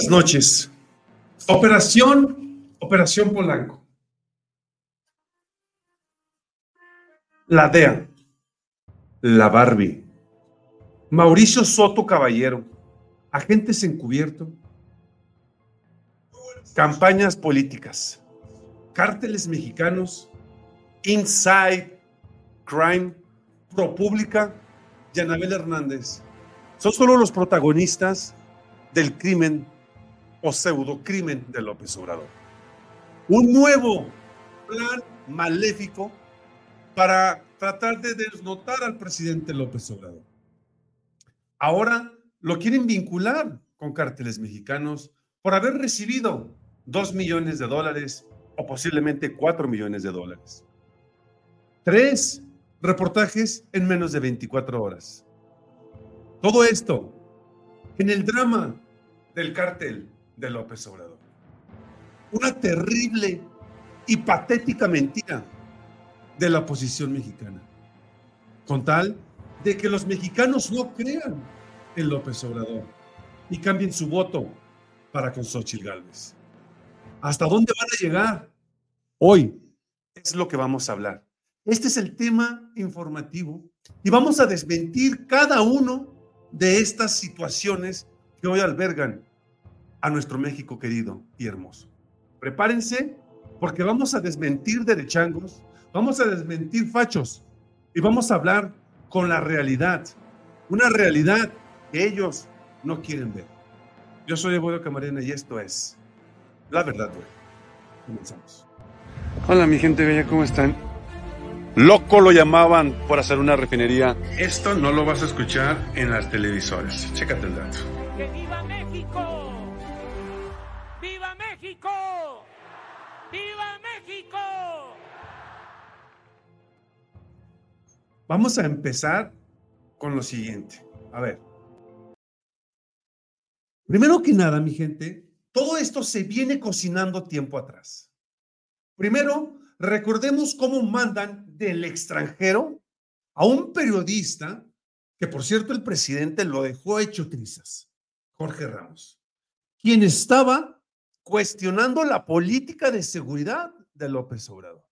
Buenas noches. Operación, Operación Polanco. La DEA, la Barbie, Mauricio Soto Caballero, agentes encubierto, campañas políticas, cárteles mexicanos, Inside, Crime, ProPública y Anabel Hernández. Son solo los protagonistas del crimen o pseudocrimen de López Obrador. Un nuevo plan maléfico para tratar de desnotar al presidente López Obrador. Ahora lo quieren vincular con cárteles mexicanos por haber recibido dos millones de dólares o posiblemente cuatro millones de dólares. Tres reportajes en menos de 24 horas. Todo esto en el drama del cártel de López Obrador. Una terrible y patética mentira de la oposición mexicana, con tal de que los mexicanos no crean en López Obrador y cambien su voto para con Xochitl Gálvez. ¿Hasta dónde van a llegar? Hoy es lo que vamos a hablar. Este es el tema informativo y vamos a desmentir cada uno de estas situaciones que hoy albergan a nuestro México querido y hermoso. Prepárense porque vamos a desmentir derechangos, vamos a desmentir fachos y vamos a hablar con la realidad, una realidad que ellos no quieren ver. Yo soy Evoyo Camarena y esto es La Verdad, güey. Comenzamos. Hola mi gente bella, ¿cómo están? Loco lo llamaban por hacer una refinería. Esto no lo vas a escuchar en las televisoras. Chécate el dato. ¡Viva México! Vamos a empezar con lo siguiente. A ver. Primero que nada, mi gente, todo esto se viene cocinando tiempo atrás. Primero, recordemos cómo mandan del extranjero a un periodista, que por cierto el presidente lo dejó hecho trizas, Jorge Ramos, quien estaba cuestionando la política de seguridad de López Obrador.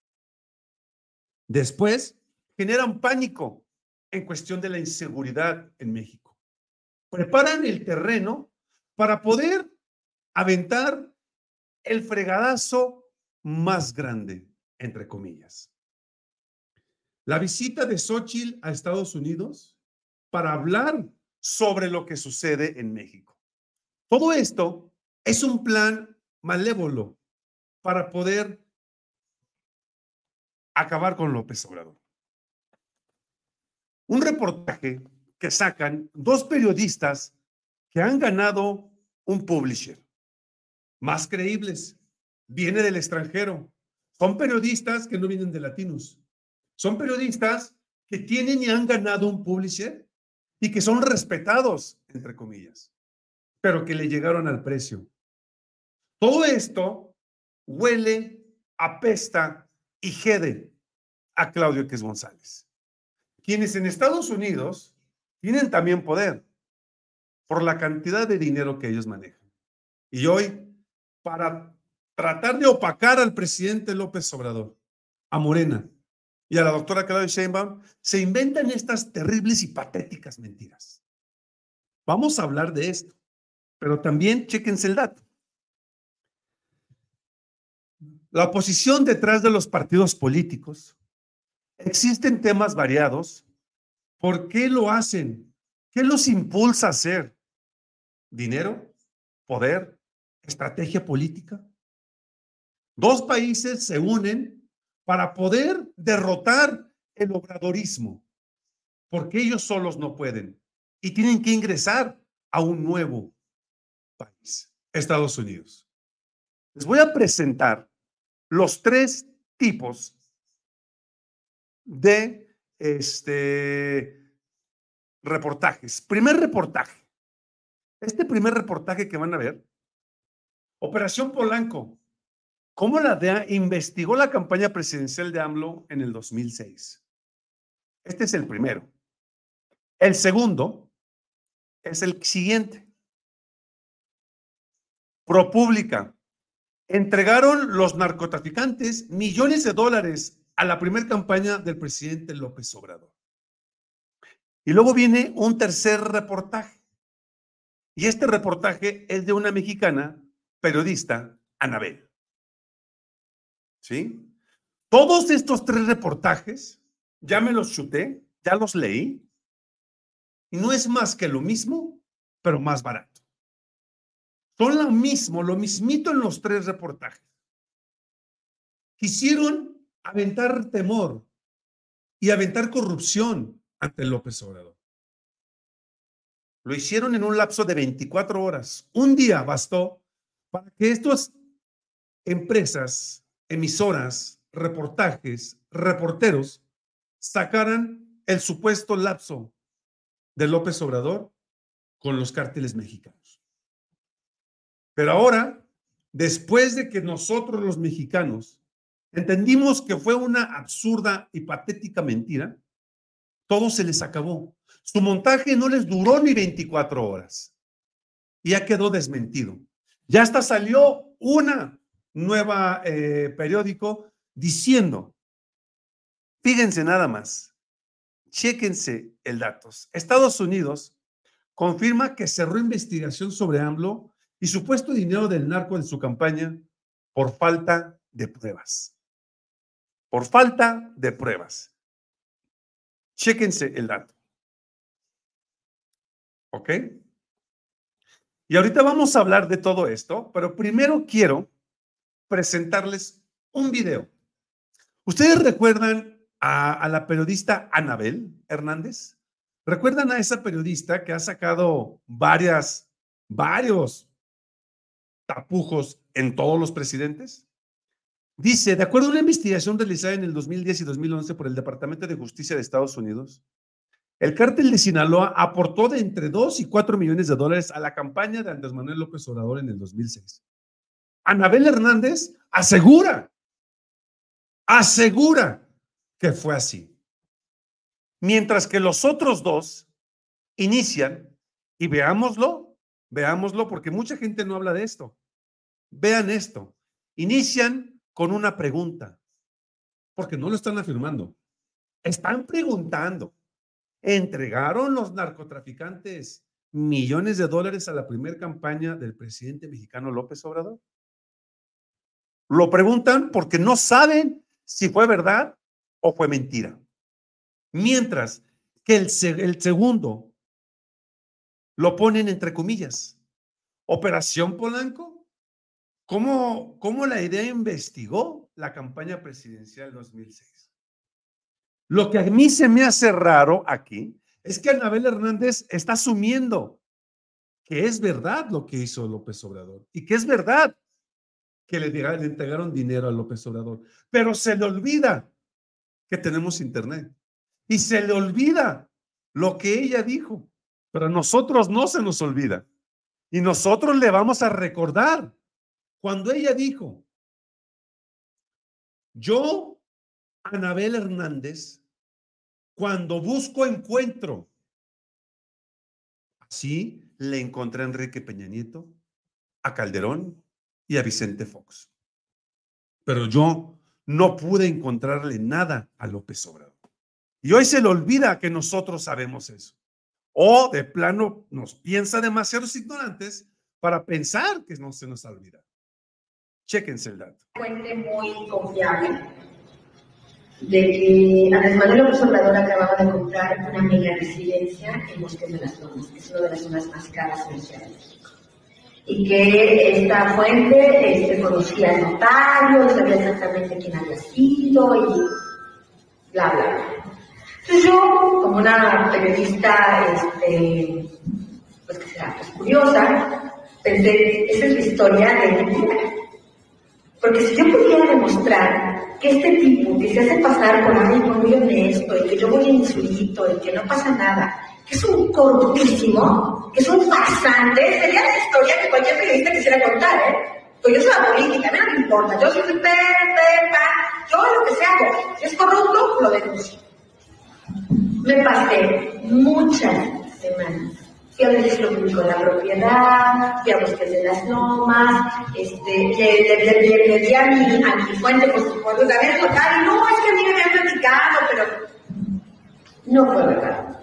Después, generan pánico en cuestión de la inseguridad en México. Preparan el terreno para poder aventar el fregadazo más grande, entre comillas. La visita de Xochitl a Estados Unidos para hablar sobre lo que sucede en México. Todo esto es un plan malévolo para poder acabar con López Obrador. Un reportaje que sacan dos periodistas que han ganado un publisher, más creíbles, viene del extranjero. Son periodistas que no vienen de latinos. Son periodistas que tienen y han ganado un publisher y que son respetados, entre comillas, pero que le llegaron al precio. Todo esto huele, apesta y jede a Claudio X González, quienes en Estados Unidos tienen también poder por la cantidad de dinero que ellos manejan. Y hoy, para tratar de opacar al presidente López Obrador, a Morena, y a la doctora Claudia Sheinbaum, se inventan estas terribles y patéticas mentiras. Vamos a hablar de esto, pero también chequense el dato. La oposición detrás de los partidos políticos, existen temas variados. ¿Por qué lo hacen? ¿Qué los impulsa a hacer? ¿Dinero? ¿Poder? ¿Estrategia política? Dos países se unen para poder derrotar el obradorismo, porque ellos solos no pueden y tienen que ingresar a un nuevo país, Estados Unidos. Les voy a presentar los tres tipos de este reportajes. Primer reportaje. Este primer reportaje que van a ver, Operación Polanco, cómo la DEA investigó la campaña presidencial de AMLO en el 2006. Este es el primero. El segundo es el siguiente. ProPública. Entregaron los narcotraficantes millones de dólares a la primera campaña del presidente López Obrador. Y luego viene un tercer reportaje. Y este reportaje es de una mexicana periodista, Anabel. ¿Sí? Todos estos tres reportajes, ya me los chuté, ya los leí, y no es más que lo mismo, pero más barato. Son lo mismo, lo mismito en los tres reportajes. Quisieron aventar temor y aventar corrupción ante López Obrador. Lo hicieron en un lapso de 24 horas. Un día bastó para que estas empresas, emisoras, reportajes, reporteros, sacaran el supuesto lapso de López Obrador con los cárteles mexicanos. Pero ahora, después de que nosotros los mexicanos entendimos que fue una absurda y patética mentira, todo se les acabó. Su montaje no les duró ni 24 horas. Y ya quedó desmentido. Ya hasta salió una nueva eh, periódico diciendo, fíjense nada más, chéquense el datos. Estados Unidos confirma que cerró investigación sobre AMLO y supuesto dinero del narco en su campaña por falta de pruebas. Por falta de pruebas. Chéquense el dato. ¿Ok? Y ahorita vamos a hablar de todo esto, pero primero quiero presentarles un video. ¿Ustedes recuerdan a, la periodista Anabel Hernández? ¿Recuerdan a esa periodista que ha sacado varias, varios tapujos en todos los presidentes? Dice, de acuerdo a una investigación realizada en el 2010 y 2011 por el Departamento de Justicia de Estados Unidos, el cártel de Sinaloa aportó de entre 2 y 4 millones de dólares a la campaña de Andrés Manuel López Obrador en el 2006. Anabel Hernández asegura, asegura que fue así. Mientras que los otros dos inician, y veámoslo, veámoslo, porque mucha gente no habla de esto. Vean esto. Inician con una pregunta, porque no lo están afirmando. Están preguntando. ¿Entregaron los narcotraficantes millones de dólares a la primera campaña del presidente mexicano López Obrador? Lo preguntan porque no saben si fue verdad o fue mentira. Mientras que el, segundo lo ponen entre comillas. Operación Polanco. ¿Cómo, ¿Cómo la idea investigó la campaña presidencial 2006? Lo que a mí se me hace raro aquí es que Anabel Hernández está asumiendo que es verdad lo que hizo López Obrador y que es verdad que le, le entregaron dinero a López Obrador, pero se le olvida que tenemos internet y se le olvida lo que ella dijo, pero a nosotros no se nos olvida y nosotros le vamos a recordar cuando ella dijo, yo Anabel Hernández, cuando busco encuentro. Así le encontré a Enrique Peña Nieto, a Calderón y a Vicente Fox. Pero yo no pude encontrarle nada a López Obrador. Y hoy se le olvida que nosotros sabemos eso. O de plano nos piensa demasiados ignorantes para pensar que no se nos olvida. Chéquense el dato. Fuente muy confiable de que Andrés Manuel López Obrador acababa de comprar una mega residencia en Bosques de las Lomas, que es una de las zonas más caras en Ciudad de México. Y que esta fuente este, conocía al notario, sabía exactamente quién había sido y bla, bla, bla. Entonces yo, como una periodista, este, pues que será, pues curiosa, pensé, esa es la historia de mi vida. Porque si yo pudiera demostrar que este tipo que se hace pasar por alguien muy honesto y que yo voy en insulito y que no pasa nada, que es un corruptísimo, que es un pasante, sería la historia que cualquier periodista quisiera contar, ¿eh? Pues yo soy la política, a mí no me importa, yo soy pepa, yo lo que sea Si es corrupto, lo denuncio. Me pasé muchas semanas fui al registro público de la propiedad, fui a bosques de las lomas, este, le, le, le, di a mi, a fuente, por supuesto, de haber total, no, es que a mí me habían platicado, pero no fue verdad.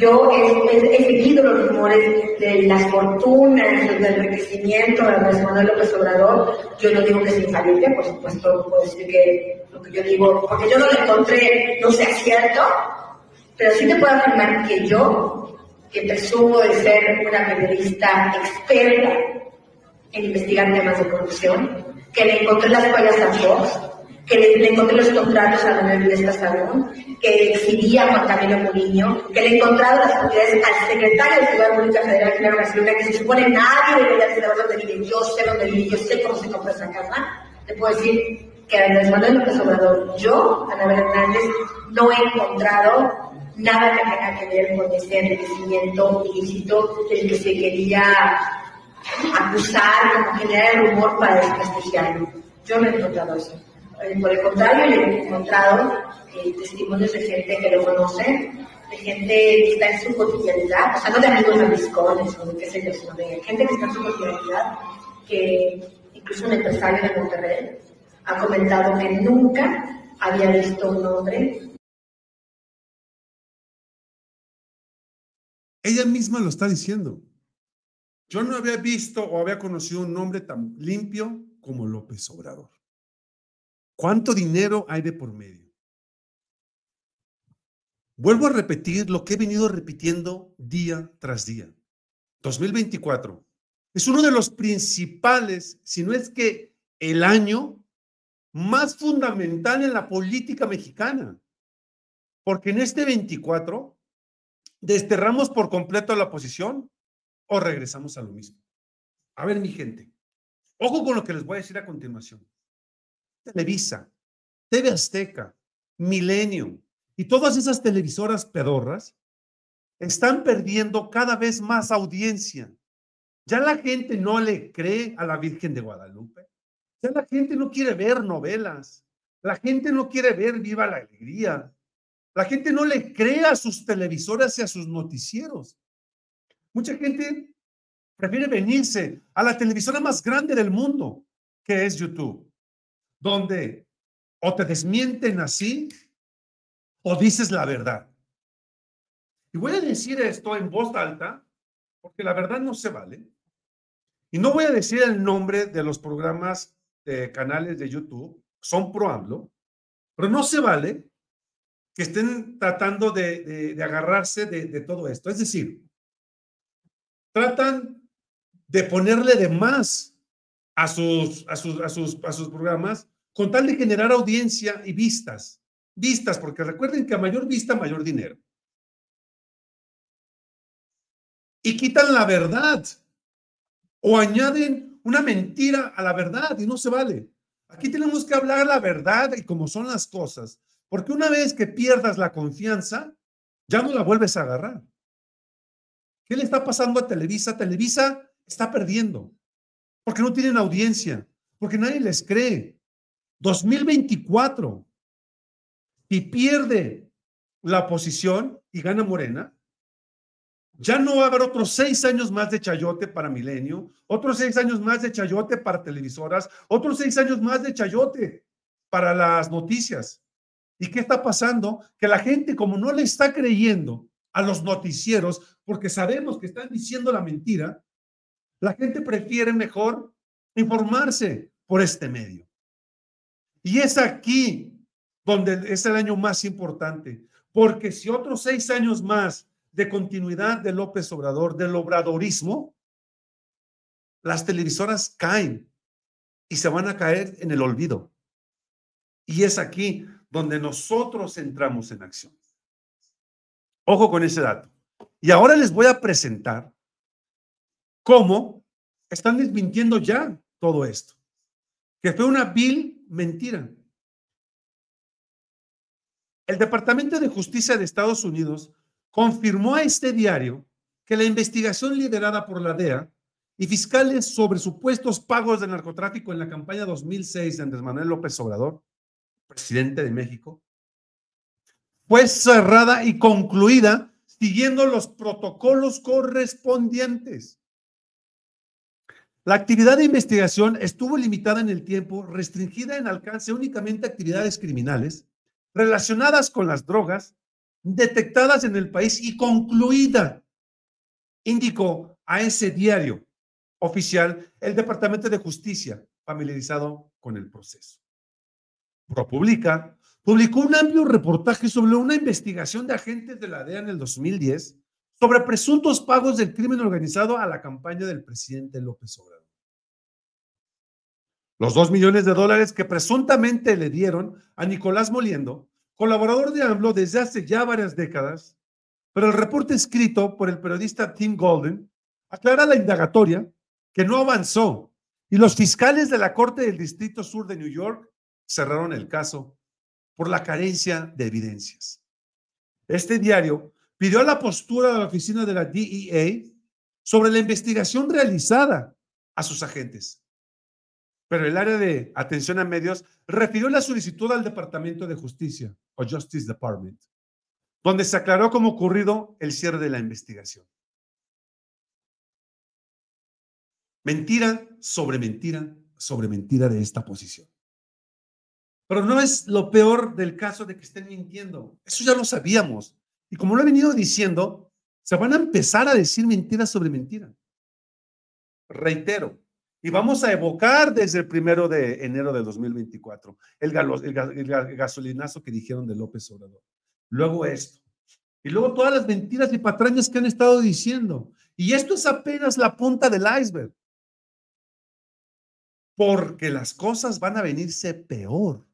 Yo he, he, seguido los rumores de las fortunas, del enriquecimiento de Andrés Manuel López Obrador. Yo no digo que sea infalible, por supuesto, puedo decir que lo que yo digo, porque yo no lo encontré, no sea cierto, pero sí te puedo afirmar que yo, que presumo de ser una periodista experta en investigar temas de corrupción, que le encontré las fallas a Fox, que le, encontré los contratos a Manuel Vilesta Salón, que exhibía a Juan Camilo Muriño, que le he encontrado las propiedades al secretario de Seguridad Pública Federal, Genaro García que se supone nadie debería saber dónde vive. Yo sé dónde vive, yo sé cómo se compró esa casa. Te puedo decir que Andrés Manuel López Obrador, yo, Ana Hernández, no he encontrado nada que tenga que ver con ese enriquecimiento ilícito del que se quería acusar, como generar el rumor para desprestigiarlo. Yo no he encontrado eso. Por el contrario, he encontrado eh, testimonios de gente que lo conoce, de gente que está en su cotidianidad, o sea, no de amigos amiscones o de qué sé yo, sino de gente que está en su cotidianidad, que incluso un empresario de Monterrey ha comentado que nunca había visto un hombre Ella misma lo está diciendo. Yo no había visto o había conocido un hombre tan limpio como López Obrador. ¿Cuánto dinero hay de por medio? Vuelvo a repetir lo que he venido repitiendo día tras día. 2024 es uno de los principales, si no es que el año más fundamental en la política mexicana. Porque en este 24 desterramos por completo la oposición o regresamos a lo mismo. A ver, mi gente, ojo con lo que les voy a decir a continuación. Televisa, TV Azteca, Milenio y todas esas televisoras pedorras están perdiendo cada vez más audiencia. Ya la gente no le cree a la Virgen de Guadalupe. Ya la gente no quiere ver novelas. La gente no quiere ver Viva la Alegría. La gente no le cree a sus televisoras y a sus noticieros. Mucha gente prefiere venirse a la televisora más grande del mundo, que es YouTube, donde o te desmienten así o dices la verdad. Y voy a decir esto en voz alta, porque la verdad no se vale. Y no voy a decir el nombre de los programas de canales de YouTube, son pro AMLO, pero no se vale que estén tratando de, de, agarrarse de, todo esto. Es decir, tratan de ponerle de más a sus, a sus, a sus, a sus programas con tal de generar audiencia y vistas. Vistas, porque recuerden que a mayor vista, mayor dinero. Y quitan la verdad o añaden una mentira a la verdad y no se vale. Aquí tenemos que hablar la verdad y cómo son las cosas porque una vez que pierdas la confianza, ya no la vuelves a agarrar. ¿Qué le está pasando a Televisa? Televisa está perdiendo, porque no tienen audiencia, porque nadie les cree. 2024, si pierde la posición y gana Morena, ya no va otros seis años más de chayote para Milenio, otros seis años más de chayote para televisoras, otros seis años más de chayote para las noticias. ¿Y qué está pasando? Que la gente, como no le está creyendo a los noticieros, porque sabemos que están diciendo la mentira, la gente prefiere mejor informarse por este medio. Y es aquí donde es el año más importante, porque si otros seis años más de continuidad de López Obrador, del obradorismo, las televisoras caen y se van a caer en el olvido. Y es aquí donde nosotros entramos en acción. Ojo con ese dato. Y ahora les voy a presentar cómo están desmintiendo ya todo esto, que fue una vil mentira. El Departamento de Justicia de Estados Unidos confirmó a este diario que la investigación liderada por la DEA y fiscales sobre supuestos pagos de narcotráfico en la campaña 2006 de Andrés Manuel López Obrador presidente de México, fue cerrada y concluida siguiendo los protocolos correspondientes. La actividad de investigación estuvo limitada en el tiempo, restringida en alcance únicamente a actividades criminales relacionadas con las drogas detectadas en el país y concluida, indicó a ese diario oficial el Departamento de Justicia, familiarizado con el proceso. ProPublica publicó un amplio reportaje sobre una investigación de agentes de la DEA en el 2010 sobre presuntos pagos del crimen organizado a la campaña del presidente López Obrador. Los dos millones de dólares que presuntamente le dieron a Nicolás Moliendo, colaborador de AMLO desde hace ya varias décadas, pero el reporte escrito por el periodista Tim Golden aclara la indagatoria que no avanzó y los fiscales de la Corte del Distrito Sur de New York cerraron el caso por la carencia de evidencias. Este diario pidió la postura de la oficina de la DEA sobre la investigación realizada a sus agentes. Pero el área de atención a medios refirió la solicitud al Departamento de Justicia o Justice Department, donde se aclaró cómo ocurrido el cierre de la investigación. Mentira sobre mentira sobre mentira de esta posición. Pero no es lo peor del caso de que estén mintiendo. Eso ya lo sabíamos. Y como lo he venido diciendo, se van a empezar a decir mentiras sobre mentira. Reitero, y vamos a evocar desde el primero de enero de 2024 el, el gasolinazo que dijeron de López Obrador. Luego esto. Y luego todas las mentiras y patrañas que han estado diciendo. Y esto es apenas la punta del iceberg. Porque las cosas van a venirse peor.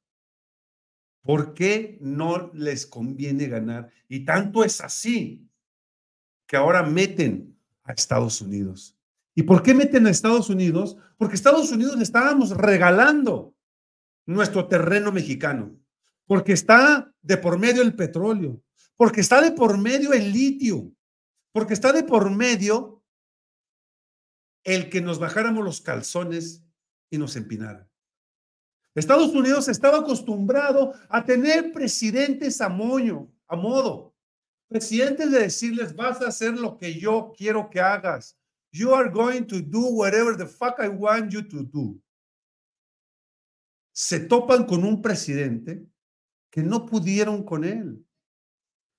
¿Por qué no les conviene ganar? Y tanto es así que ahora meten a Estados Unidos. ¿Y por qué meten a Estados Unidos? Porque Estados Unidos estábamos regalando nuestro terreno mexicano, porque está de por medio el petróleo, porque está de por medio el litio, porque está de por medio el que nos bajáramos los calzones y nos empinaran. Estados Unidos estaba acostumbrado a tener presidentes a moño, a modo. Presidentes de decirles, vas a hacer lo que yo quiero que hagas. You are going to do whatever the fuck I want you to do. Se topan con un presidente que no pudieron con él.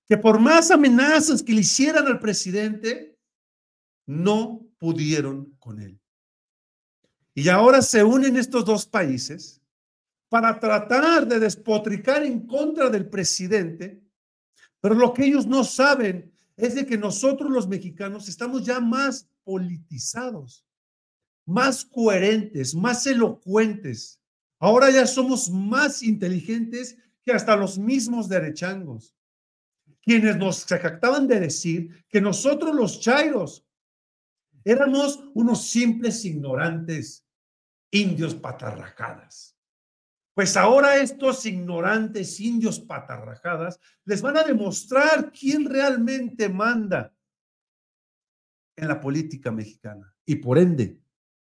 Que por más amenazas que le hicieran al presidente, no pudieron con él. Y ahora se unen estos dos países para tratar de despotricar en contra del presidente, pero lo que ellos no saben es de que nosotros los mexicanos estamos ya más politizados, más coherentes, más elocuentes. Ahora ya somos más inteligentes que hasta los mismos derechangos, quienes nos jactaban de decir que nosotros los chairos éramos unos simples ignorantes, indios patarracadas. Pues ahora estos ignorantes indios patarrajadas les van a demostrar quién realmente manda en la política mexicana y por ende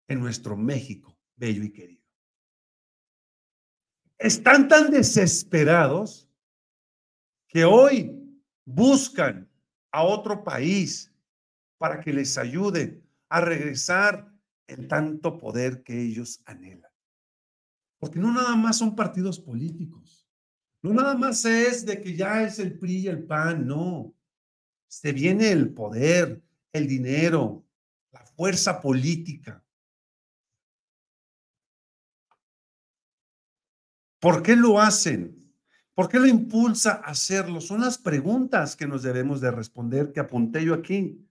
en nuestro México bello y querido. Están tan desesperados que hoy buscan a otro país para que les ayude a regresar el tanto poder que ellos anhelan. Porque no nada más son partidos políticos. No nada más es de que ya es el PRI y el PAN, no. Se viene el poder, el dinero, la fuerza política. ¿Por qué lo hacen? ¿Por qué lo impulsa a hacerlo? Son las preguntas que nos debemos de responder que apunté yo aquí.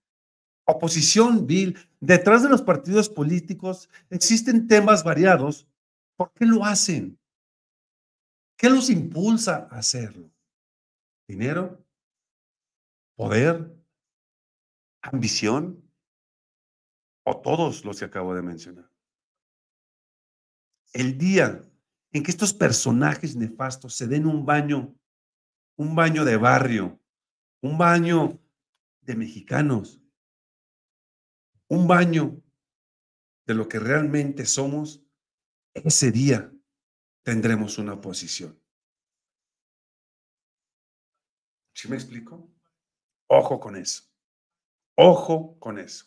Oposición, Bill. Detrás de los partidos políticos existen temas variados ¿Por qué lo hacen? ¿Qué los impulsa a hacerlo? ¿Dinero? ¿Poder? ¿Ambición? ¿O todos los que acabo de mencionar? El día en que estos personajes nefastos se den un baño, un baño de barrio, un baño de mexicanos, un baño de lo que realmente somos, ese día tendremos una oposición. ¿Sí me explico? Ojo con eso. Ojo con eso.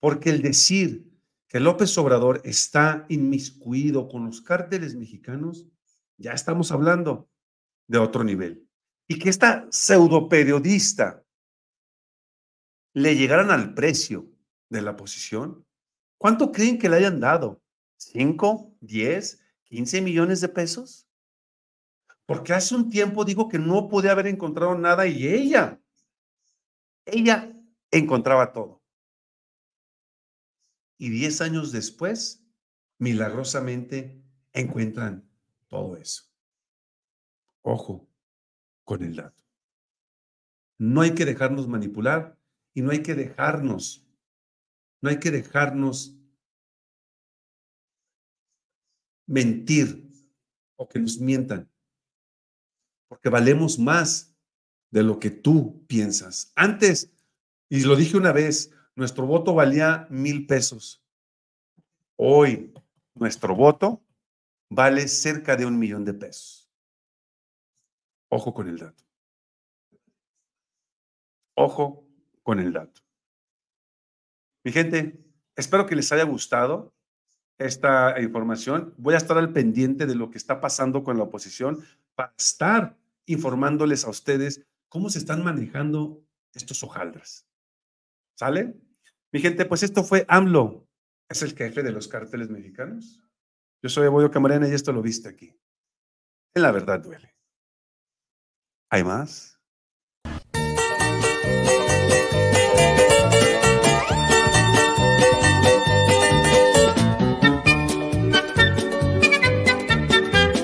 Porque el decir que López Obrador está inmiscuido con los cárteles mexicanos, ya estamos hablando de otro nivel. Y que esta pseudo periodista le llegaran al precio de la posición, ¿cuánto creen que le hayan dado? ¿Cinco, diez, quince millones de pesos? Porque hace un tiempo dijo que no podía haber encontrado nada y ella, ella encontraba todo. Y diez años después, milagrosamente, encuentran todo eso. Ojo con el dato. No hay que dejarnos manipular y no hay que dejarnos, no hay que dejarnos mentir o que nos mientan, porque valemos más de lo que tú piensas. Antes, y lo dije una vez, nuestro voto valía mil pesos. Hoy, nuestro voto vale cerca de un millón de pesos. Ojo con el dato. Ojo con el dato. Mi gente, espero que les haya gustado esta información. Voy a estar al pendiente de lo que está pasando con la oposición para estar informándoles a ustedes cómo se están manejando estos hojaldras. ¿Sale? Mi gente, pues esto fue AMLO. Es el jefe de los cárteles mexicanos. Yo soy Eboyo Camarena y esto lo viste aquí. En la verdad duele. ¿Hay más?